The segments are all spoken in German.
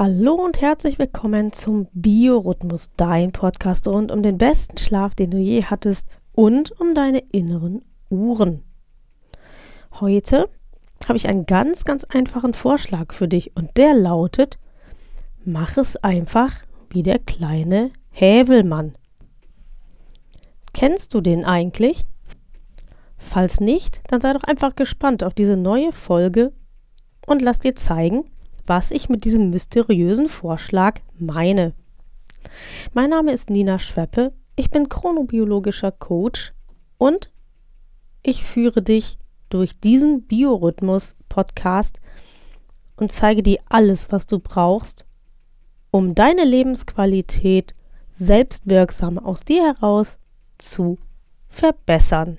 Hallo und herzlich willkommen zum Biorhythmus, dein Podcast rund um den besten Schlaf, den du je hattest und um deine inneren Uhren. Heute habe ich einen ganz, ganz einfachen Vorschlag für dich und der lautet, mach es einfach wie der kleine Hävelmann. Kennst du den eigentlich? Falls nicht, dann sei doch einfach gespannt auf diese neue Folge und lass dir zeigen, was ich mit diesem mysteriösen Vorschlag meine. Mein Name ist Nina Schweppe, ich bin chronobiologischer Coach und ich führe dich durch diesen Biorhythmus-Podcast und zeige dir alles, was du brauchst, um deine Lebensqualität selbstwirksam aus dir heraus zu verbessern.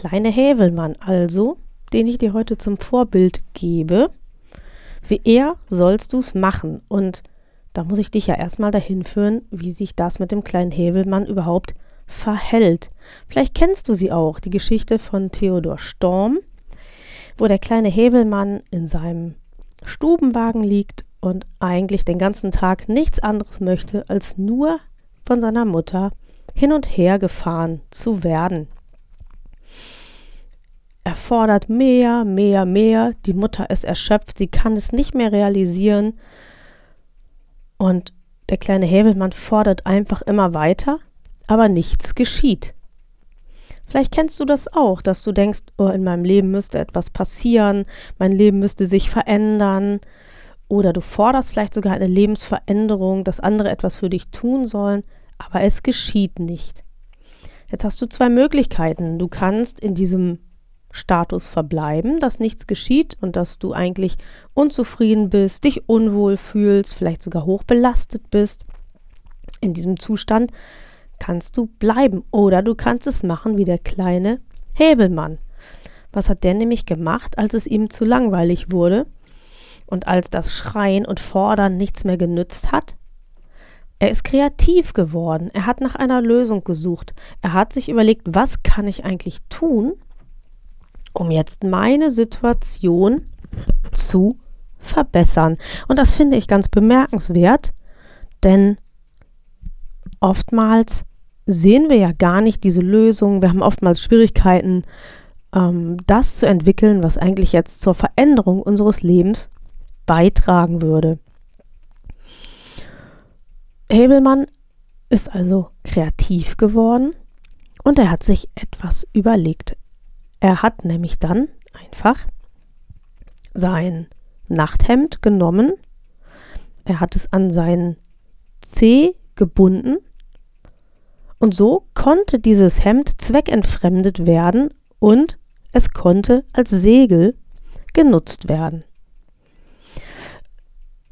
Kleine Hävelmann also, den ich dir heute zum Vorbild gebe. Wie er sollst es machen. Und da muss ich dich ja erstmal dahin führen, wie sich das mit dem kleinen Hävelmann überhaupt verhält. Vielleicht kennst du sie auch, die Geschichte von Theodor Storm, wo der kleine Hävelmann in seinem Stubenwagen liegt und eigentlich den ganzen Tag nichts anderes möchte, als nur von seiner Mutter hin und her gefahren zu werden. Er fordert mehr, mehr, mehr. Die Mutter ist erschöpft, sie kann es nicht mehr realisieren. Und der kleine Hävelmann fordert einfach immer weiter, aber nichts geschieht. Vielleicht kennst du das auch, dass du denkst, oh, in meinem Leben müsste etwas passieren, mein Leben müsste sich verändern. Oder du forderst vielleicht sogar eine Lebensveränderung, dass andere etwas für dich tun sollen, aber es geschieht nicht. Jetzt hast du zwei Möglichkeiten. Du kannst in diesem Status verbleiben, dass nichts geschieht und dass du eigentlich unzufrieden bist, dich unwohl fühlst, vielleicht sogar hochbelastet bist. In diesem Zustand kannst du bleiben oder du kannst es machen wie der kleine Hebelmann. Was hat der nämlich gemacht, als es ihm zu langweilig wurde und als das Schreien und Fordern nichts mehr genützt hat? Er ist kreativ geworden, er hat nach einer Lösung gesucht, er hat sich überlegt, was kann ich eigentlich tun, um jetzt meine Situation zu verbessern. Und das finde ich ganz bemerkenswert, denn oftmals sehen wir ja gar nicht diese Lösung. Wir haben oftmals Schwierigkeiten, ähm, das zu entwickeln, was eigentlich jetzt zur Veränderung unseres Lebens beitragen würde. Hebelmann ist also kreativ geworden und er hat sich etwas überlegt. Er hat nämlich dann einfach sein Nachthemd genommen, er hat es an seinen Zeh gebunden. Und so konnte dieses Hemd zweckentfremdet werden und es konnte als Segel genutzt werden.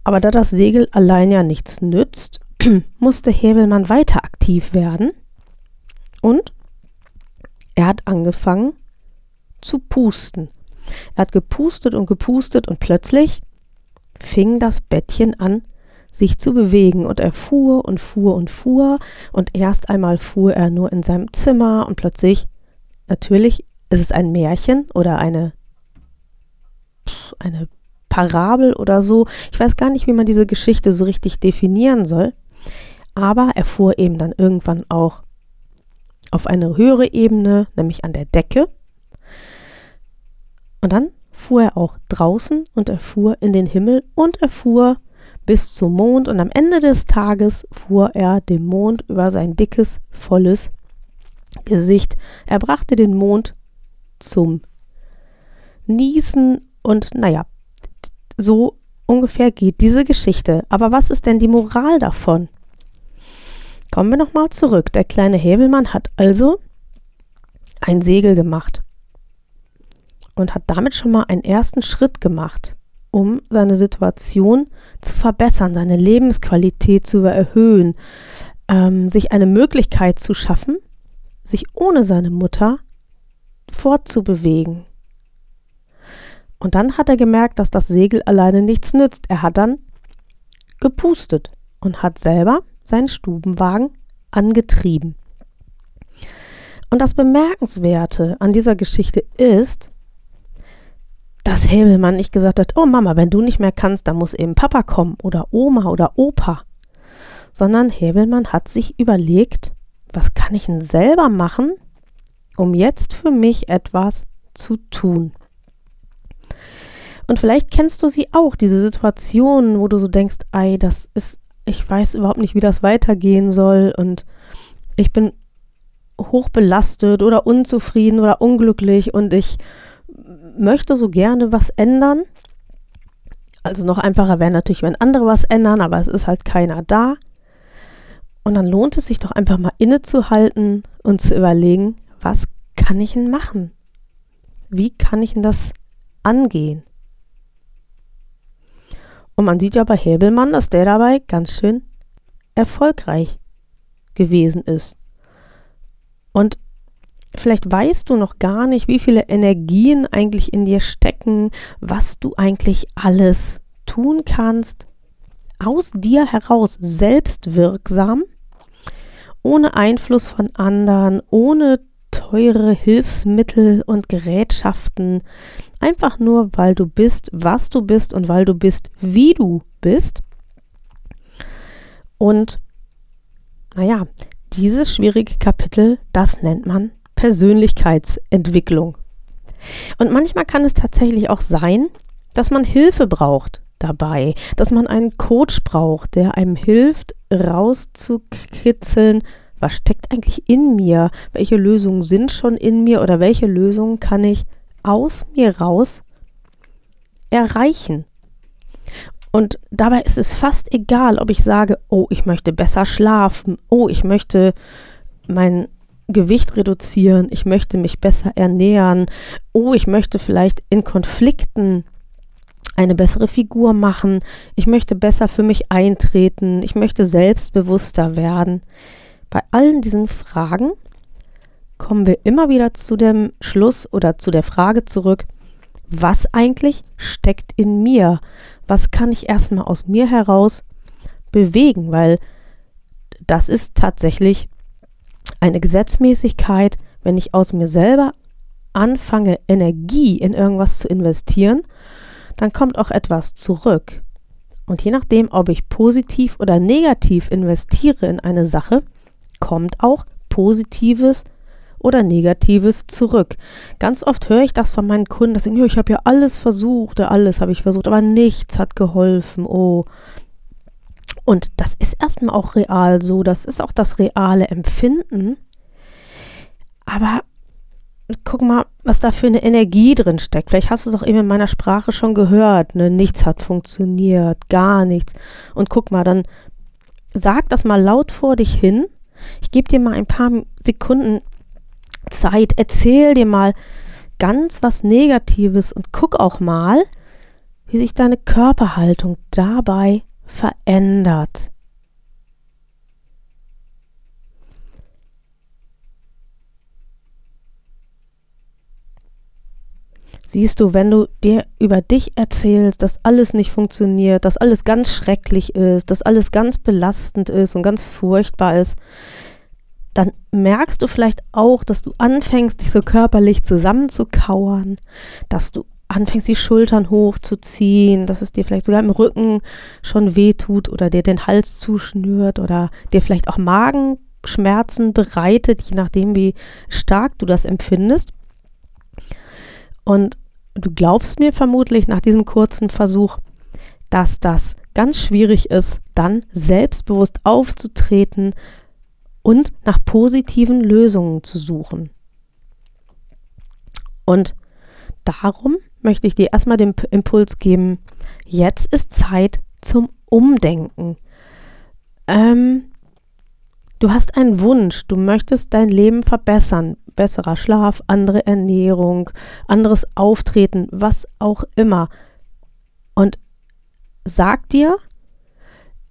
Aber da das Segel allein ja nichts nützt, musste Hebelmann weiter aktiv werden. Und er hat angefangen, zu pusten. Er hat gepustet und gepustet und plötzlich fing das Bettchen an, sich zu bewegen und er fuhr und fuhr und fuhr und erst einmal fuhr er nur in seinem Zimmer und plötzlich, natürlich ist es ein Märchen oder eine, eine Parabel oder so. Ich weiß gar nicht, wie man diese Geschichte so richtig definieren soll. Aber er fuhr eben dann irgendwann auch auf eine höhere Ebene, nämlich an der Decke. Und dann fuhr er auch draußen und er fuhr in den Himmel und er fuhr bis zum Mond und am Ende des Tages fuhr er dem Mond über sein dickes, volles Gesicht. Er brachte den Mond zum Niesen und naja, so ungefähr geht diese Geschichte. Aber was ist denn die Moral davon? Kommen wir nochmal zurück. Der kleine Hebelmann hat also ein Segel gemacht und hat damit schon mal einen ersten Schritt gemacht, um seine Situation zu verbessern, seine Lebensqualität zu erhöhen, ähm, sich eine Möglichkeit zu schaffen, sich ohne seine Mutter fortzubewegen. Und dann hat er gemerkt, dass das Segel alleine nichts nützt. Er hat dann gepustet und hat selber seinen Stubenwagen angetrieben. Und das Bemerkenswerte an dieser Geschichte ist, dass Hebelmann nicht gesagt hat, oh Mama, wenn du nicht mehr kannst, dann muss eben Papa kommen oder Oma oder Opa, sondern Hebelmann hat sich überlegt, was kann ich denn selber machen, um jetzt für mich etwas zu tun. Und vielleicht kennst du sie auch, diese Situationen, wo du so denkst, ei, das ist, ich weiß überhaupt nicht, wie das weitergehen soll und ich bin hochbelastet oder unzufrieden oder unglücklich und ich möchte so gerne was ändern. Also noch einfacher wäre natürlich, wenn andere was ändern, aber es ist halt keiner da. Und dann lohnt es sich doch einfach mal innezuhalten und zu überlegen, was kann ich denn machen? Wie kann ich denn das angehen? Und man sieht ja bei Hebelmann, dass der dabei ganz schön erfolgreich gewesen ist. Und vielleicht weißt du noch gar nicht, wie viele Energien eigentlich in dir stecken, was du eigentlich alles tun kannst, aus dir heraus selbstwirksam, ohne Einfluss von anderen, ohne teure Hilfsmittel und Gerätschaften, einfach nur, weil du bist, was du bist und weil du bist, wie du bist. Und naja, dieses schwierige Kapitel, das nennt man Persönlichkeitsentwicklung. Und manchmal kann es tatsächlich auch sein, dass man Hilfe braucht dabei, dass man einen Coach braucht, der einem hilft, rauszukitzeln, was steckt eigentlich in mir, welche Lösungen sind schon in mir oder welche Lösungen kann ich aus mir raus erreichen. Und dabei ist es fast egal, ob ich sage, oh, ich möchte besser schlafen, oh, ich möchte mein Gewicht reduzieren, ich möchte mich besser ernähren, oh, ich möchte vielleicht in Konflikten eine bessere Figur machen, ich möchte besser für mich eintreten, ich möchte selbstbewusster werden. Bei allen diesen Fragen kommen wir immer wieder zu dem Schluss oder zu der Frage zurück, was eigentlich steckt in mir? Was kann ich erstmal aus mir heraus bewegen? Weil das ist tatsächlich eine Gesetzmäßigkeit, wenn ich aus mir selber anfange, Energie in irgendwas zu investieren, dann kommt auch etwas zurück. Und je nachdem, ob ich positiv oder negativ investiere in eine Sache, kommt auch Positives oder Negatives zurück. Ganz oft höre ich das von meinen Kunden, dass sagen, ich habe ja alles versucht, alles habe ich versucht, aber nichts hat geholfen. Oh. Und das ist erstmal auch real so, das ist auch das reale Empfinden. Aber guck mal, was da für eine Energie drin steckt. Vielleicht hast du es auch eben in meiner Sprache schon gehört. Ne? Nichts hat funktioniert, gar nichts. Und guck mal, dann sag das mal laut vor dich hin. Ich gebe dir mal ein paar Sekunden Zeit, erzähl dir mal ganz was Negatives und guck auch mal, wie sich deine Körperhaltung dabei verändert. Siehst du, wenn du dir über dich erzählst, dass alles nicht funktioniert, dass alles ganz schrecklich ist, dass alles ganz belastend ist und ganz furchtbar ist, dann merkst du vielleicht auch, dass du anfängst, dich so körperlich zusammenzukauern, dass du anfängst, die Schultern hochzuziehen, dass es dir vielleicht sogar im Rücken schon wehtut oder dir den Hals zuschnürt oder dir vielleicht auch Magenschmerzen bereitet, je nachdem, wie stark du das empfindest. Und du glaubst mir vermutlich nach diesem kurzen Versuch, dass das ganz schwierig ist, dann selbstbewusst aufzutreten, und nach positiven Lösungen zu suchen. Und darum möchte ich dir erstmal den Impuls geben, jetzt ist Zeit zum Umdenken. Ähm, du hast einen Wunsch, du möchtest dein Leben verbessern, besserer Schlaf, andere Ernährung, anderes Auftreten, was auch immer. Und sag dir,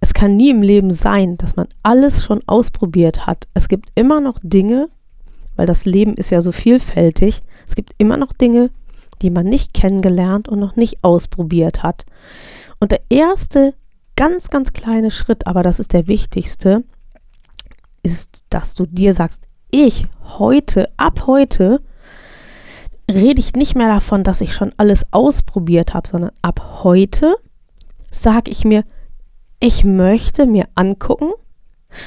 es kann nie im Leben sein, dass man alles schon ausprobiert hat. Es gibt immer noch Dinge, weil das Leben ist ja so vielfältig, es gibt immer noch Dinge, die man nicht kennengelernt und noch nicht ausprobiert hat. Und der erste ganz, ganz kleine Schritt, aber das ist der wichtigste, ist, dass du dir sagst, ich heute, ab heute, rede ich nicht mehr davon, dass ich schon alles ausprobiert habe, sondern ab heute sage ich mir, ich möchte mir angucken,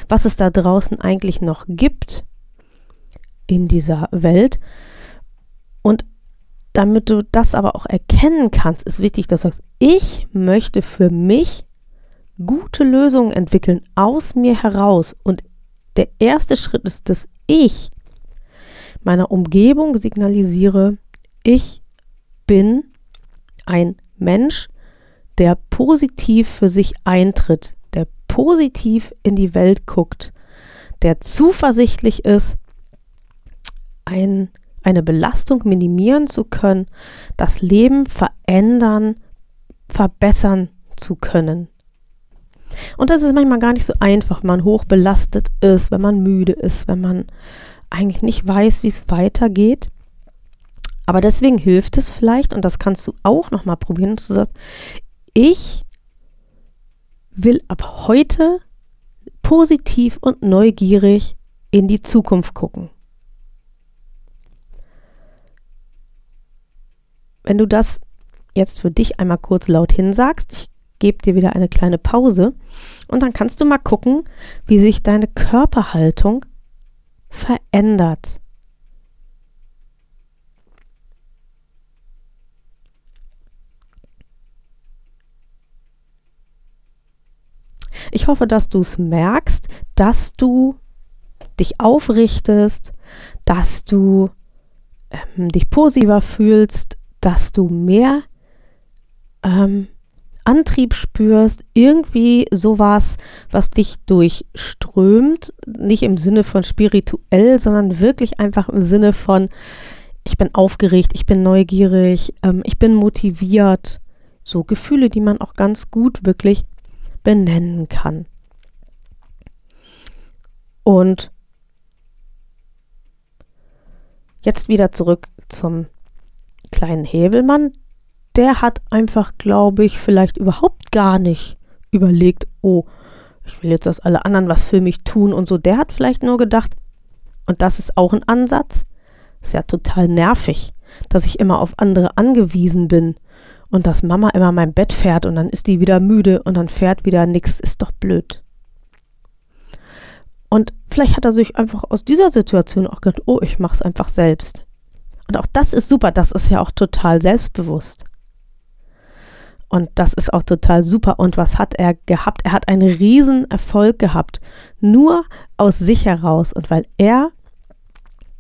was es da draußen eigentlich noch gibt in dieser Welt. Und damit du das aber auch erkennen kannst, ist wichtig, dass du sagst, ich möchte für mich gute Lösungen entwickeln aus mir heraus. Und der erste Schritt ist, dass ich meiner Umgebung signalisiere, ich bin ein Mensch, der positiv für sich eintritt, der positiv in die Welt guckt, der zuversichtlich ist, ein, eine Belastung minimieren zu können, das Leben verändern, verbessern zu können. Und das ist manchmal gar nicht so einfach, wenn man hochbelastet ist, wenn man müde ist, wenn man eigentlich nicht weiß, wie es weitergeht. Aber deswegen hilft es vielleicht, und das kannst du auch nochmal probieren, du sagst, ich will ab heute positiv und neugierig in die Zukunft gucken. Wenn du das jetzt für dich einmal kurz laut hinsagst, ich gebe dir wieder eine kleine Pause und dann kannst du mal gucken, wie sich deine Körperhaltung verändert. Ich hoffe, dass du es merkst, dass du dich aufrichtest, dass du ähm, dich positiver fühlst, dass du mehr ähm, Antrieb spürst, irgendwie sowas, was dich durchströmt, nicht im Sinne von spirituell, sondern wirklich einfach im Sinne von, ich bin aufgeregt, ich bin neugierig, ähm, ich bin motiviert. So Gefühle, die man auch ganz gut wirklich benennen kann. Und jetzt wieder zurück zum kleinen Hebelmann. Der hat einfach, glaube ich, vielleicht überhaupt gar nicht überlegt, oh, ich will jetzt, dass alle anderen was für mich tun und so. Der hat vielleicht nur gedacht, und das ist auch ein Ansatz, ist ja total nervig, dass ich immer auf andere angewiesen bin und dass Mama immer mein Bett fährt und dann ist die wieder müde und dann fährt wieder nichts, ist doch blöd. Und vielleicht hat er sich einfach aus dieser Situation auch gedacht, oh, ich mach's einfach selbst. Und auch das ist super, das ist ja auch total selbstbewusst. Und das ist auch total super. Und was hat er gehabt? Er hat einen riesen Erfolg gehabt. Nur aus sich heraus. Und weil er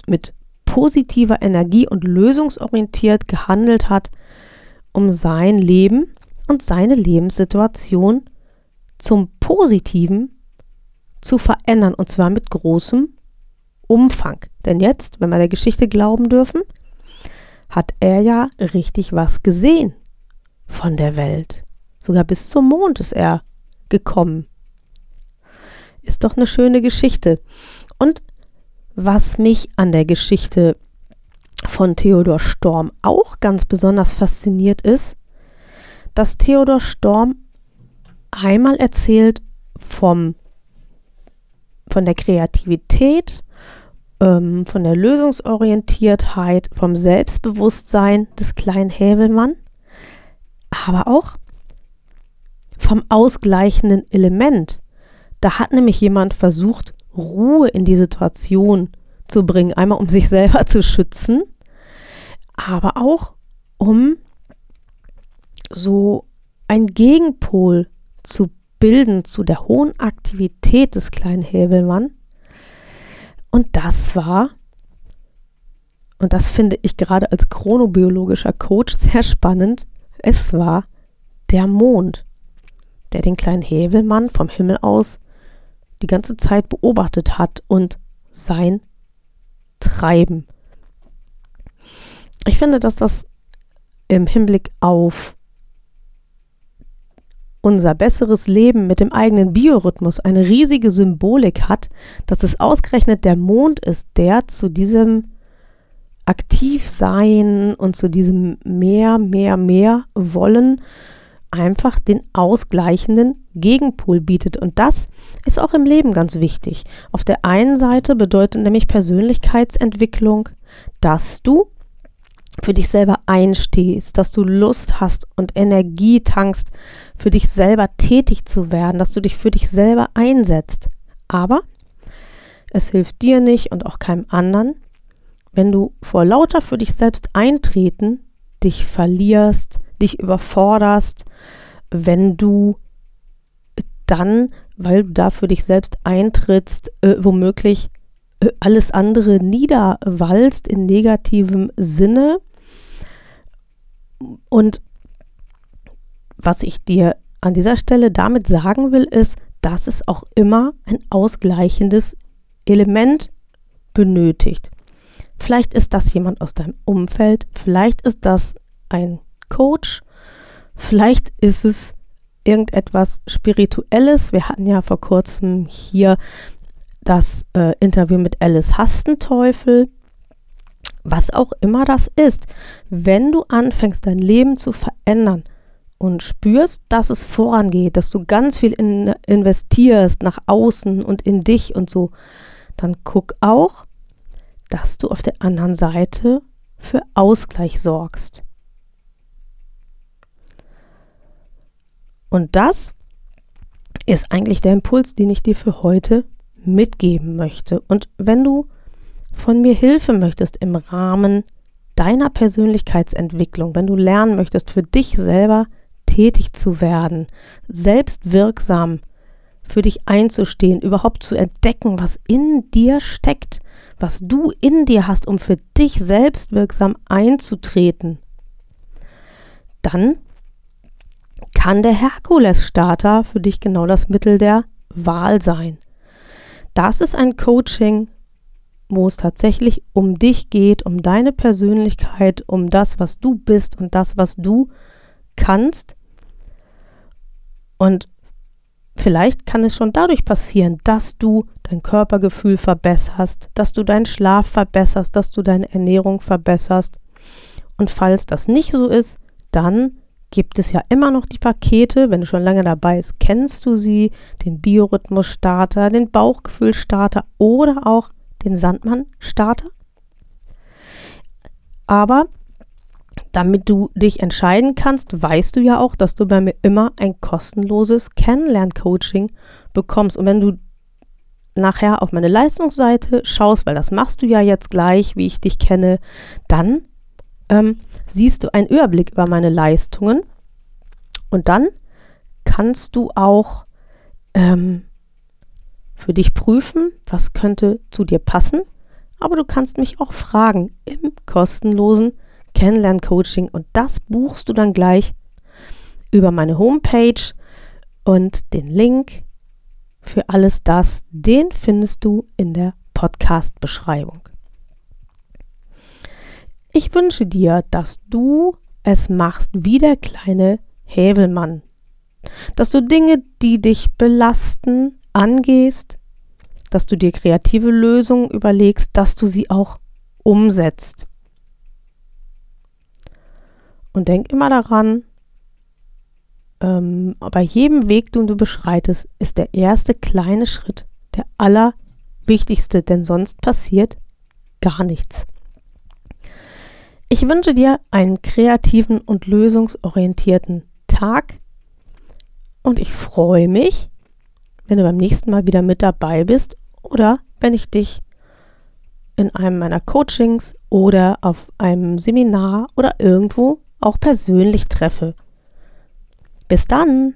mit positiver Energie und lösungsorientiert gehandelt hat, um sein Leben und seine Lebenssituation zum Positiven zu verändern und zwar mit großem Umfang. Denn jetzt, wenn wir der Geschichte glauben dürfen, hat er ja richtig was gesehen von der Welt. Sogar bis zum Mond ist er gekommen. Ist doch eine schöne Geschichte. Und was mich an der Geschichte von Theodor Storm auch ganz besonders fasziniert ist, dass Theodor Storm einmal erzählt vom, von der Kreativität, ähm, von der Lösungsorientiertheit, vom Selbstbewusstsein des kleinen Hävelmann, aber auch vom ausgleichenden Element. Da hat nämlich jemand versucht, Ruhe in die Situation zu bringen. Einmal um sich selber zu schützen, aber auch um so ein Gegenpol zu bilden zu der hohen Aktivität des kleinen Häbelmann, Und das war, und das finde ich gerade als chronobiologischer Coach sehr spannend, es war der Mond, der den kleinen Hävelmann vom Himmel aus die ganze Zeit beobachtet hat und sein Treiben. Ich finde, dass das im Hinblick auf unser besseres Leben mit dem eigenen Biorhythmus eine riesige Symbolik hat, dass es ausgerechnet der Mond ist, der zu diesem Aktivsein und zu diesem mehr, mehr, mehr wollen einfach den ausgleichenden Gegenpol bietet. Und das ist auch im Leben ganz wichtig. Auf der einen Seite bedeutet nämlich Persönlichkeitsentwicklung, dass du für dich selber einstehst, dass du Lust hast und Energie tankst, für dich selber tätig zu werden, dass du dich für dich selber einsetzt. Aber es hilft dir nicht und auch keinem anderen, wenn du vor lauter für dich selbst eintreten dich verlierst, dich überforderst, wenn du dann, weil du da für dich selbst eintrittst, äh, womöglich alles andere niederwalzt in negativem Sinne. Und was ich dir an dieser Stelle damit sagen will, ist, dass es auch immer ein ausgleichendes Element benötigt. Vielleicht ist das jemand aus deinem Umfeld, vielleicht ist das ein Coach, vielleicht ist es irgendetwas Spirituelles. Wir hatten ja vor kurzem hier das äh, Interview mit Alice Hastenteufel. Was auch immer das ist, wenn du anfängst, dein Leben zu verändern und spürst, dass es vorangeht, dass du ganz viel in, investierst nach außen und in dich und so, dann guck auch, dass du auf der anderen Seite für Ausgleich sorgst. Und das ist eigentlich der Impuls, den ich dir für heute mitgeben möchte. Und wenn du von mir Hilfe möchtest im Rahmen deiner Persönlichkeitsentwicklung, wenn du lernen möchtest, für dich selber tätig zu werden, selbstwirksam für dich einzustehen, überhaupt zu entdecken, was in dir steckt, was du in dir hast, um für dich selbstwirksam einzutreten, dann kann der Herkules-Starter für dich genau das Mittel der Wahl sein. Das ist ein Coaching, wo es tatsächlich um dich geht, um deine Persönlichkeit, um das, was du bist und das, was du kannst. Und vielleicht kann es schon dadurch passieren, dass du dein Körpergefühl verbesserst, dass du deinen Schlaf verbesserst, dass du deine Ernährung verbesserst. Und falls das nicht so ist, dann gibt es ja immer noch die Pakete, wenn du schon lange dabei bist, kennst du sie, den Biorhythmus-Starter, den Bauchgefühl-Starter oder auch den Sandmann-Starter. Aber damit du dich entscheiden kannst, weißt du ja auch, dass du bei mir immer ein kostenloses Kennenlern-Coaching bekommst. Und wenn du nachher auf meine Leistungsseite schaust, weil das machst du ja jetzt gleich, wie ich dich kenne, dann ähm, siehst du einen Überblick über meine Leistungen und dann kannst du auch ähm, für dich prüfen, was könnte zu dir passen. Aber du kannst mich auch fragen im kostenlosen Kennenlern-Coaching und das buchst du dann gleich über meine Homepage und den Link für alles das, den findest du in der Podcast-Beschreibung. Ich wünsche dir, dass du es machst wie der kleine Hävelmann. Dass du Dinge, die dich belasten, angehst, dass du dir kreative Lösungen überlegst, dass du sie auch umsetzt. Und denk immer daran, ähm, bei jedem Weg, den du beschreitest, ist der erste kleine Schritt der allerwichtigste, denn sonst passiert gar nichts. Ich wünsche dir einen kreativen und lösungsorientierten Tag und ich freue mich, wenn du beim nächsten Mal wieder mit dabei bist oder wenn ich dich in einem meiner Coachings oder auf einem Seminar oder irgendwo auch persönlich treffe. Bis dann!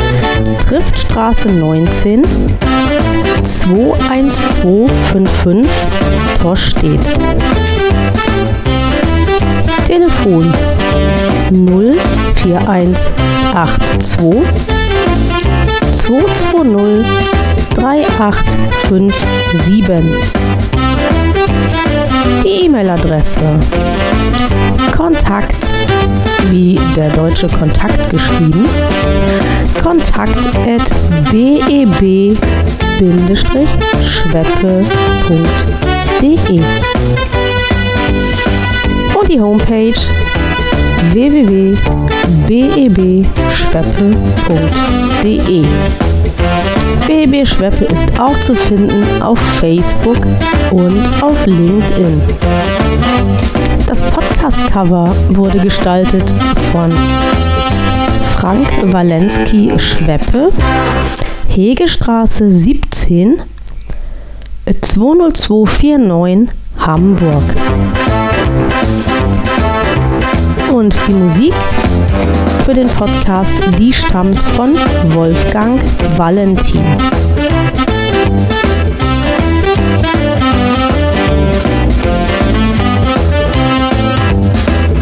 Triftstraße 19, 21255, Torstedt. Telefon 04182 220 3857. Die E-Mail-Adresse Kontakt wie der deutsche Kontakt geschrieben. Kontakt at beb-schweppe.de und die Homepage www.bebschweppe.de BB Schweppe ist auch zu finden auf Facebook und auf LinkedIn. Das Podcast-Cover wurde gestaltet von Frank Walensky Schweppe, Hegestraße 17, 20249 Hamburg. Und die Musik für den Podcast, die stammt von Wolfgang Valentin.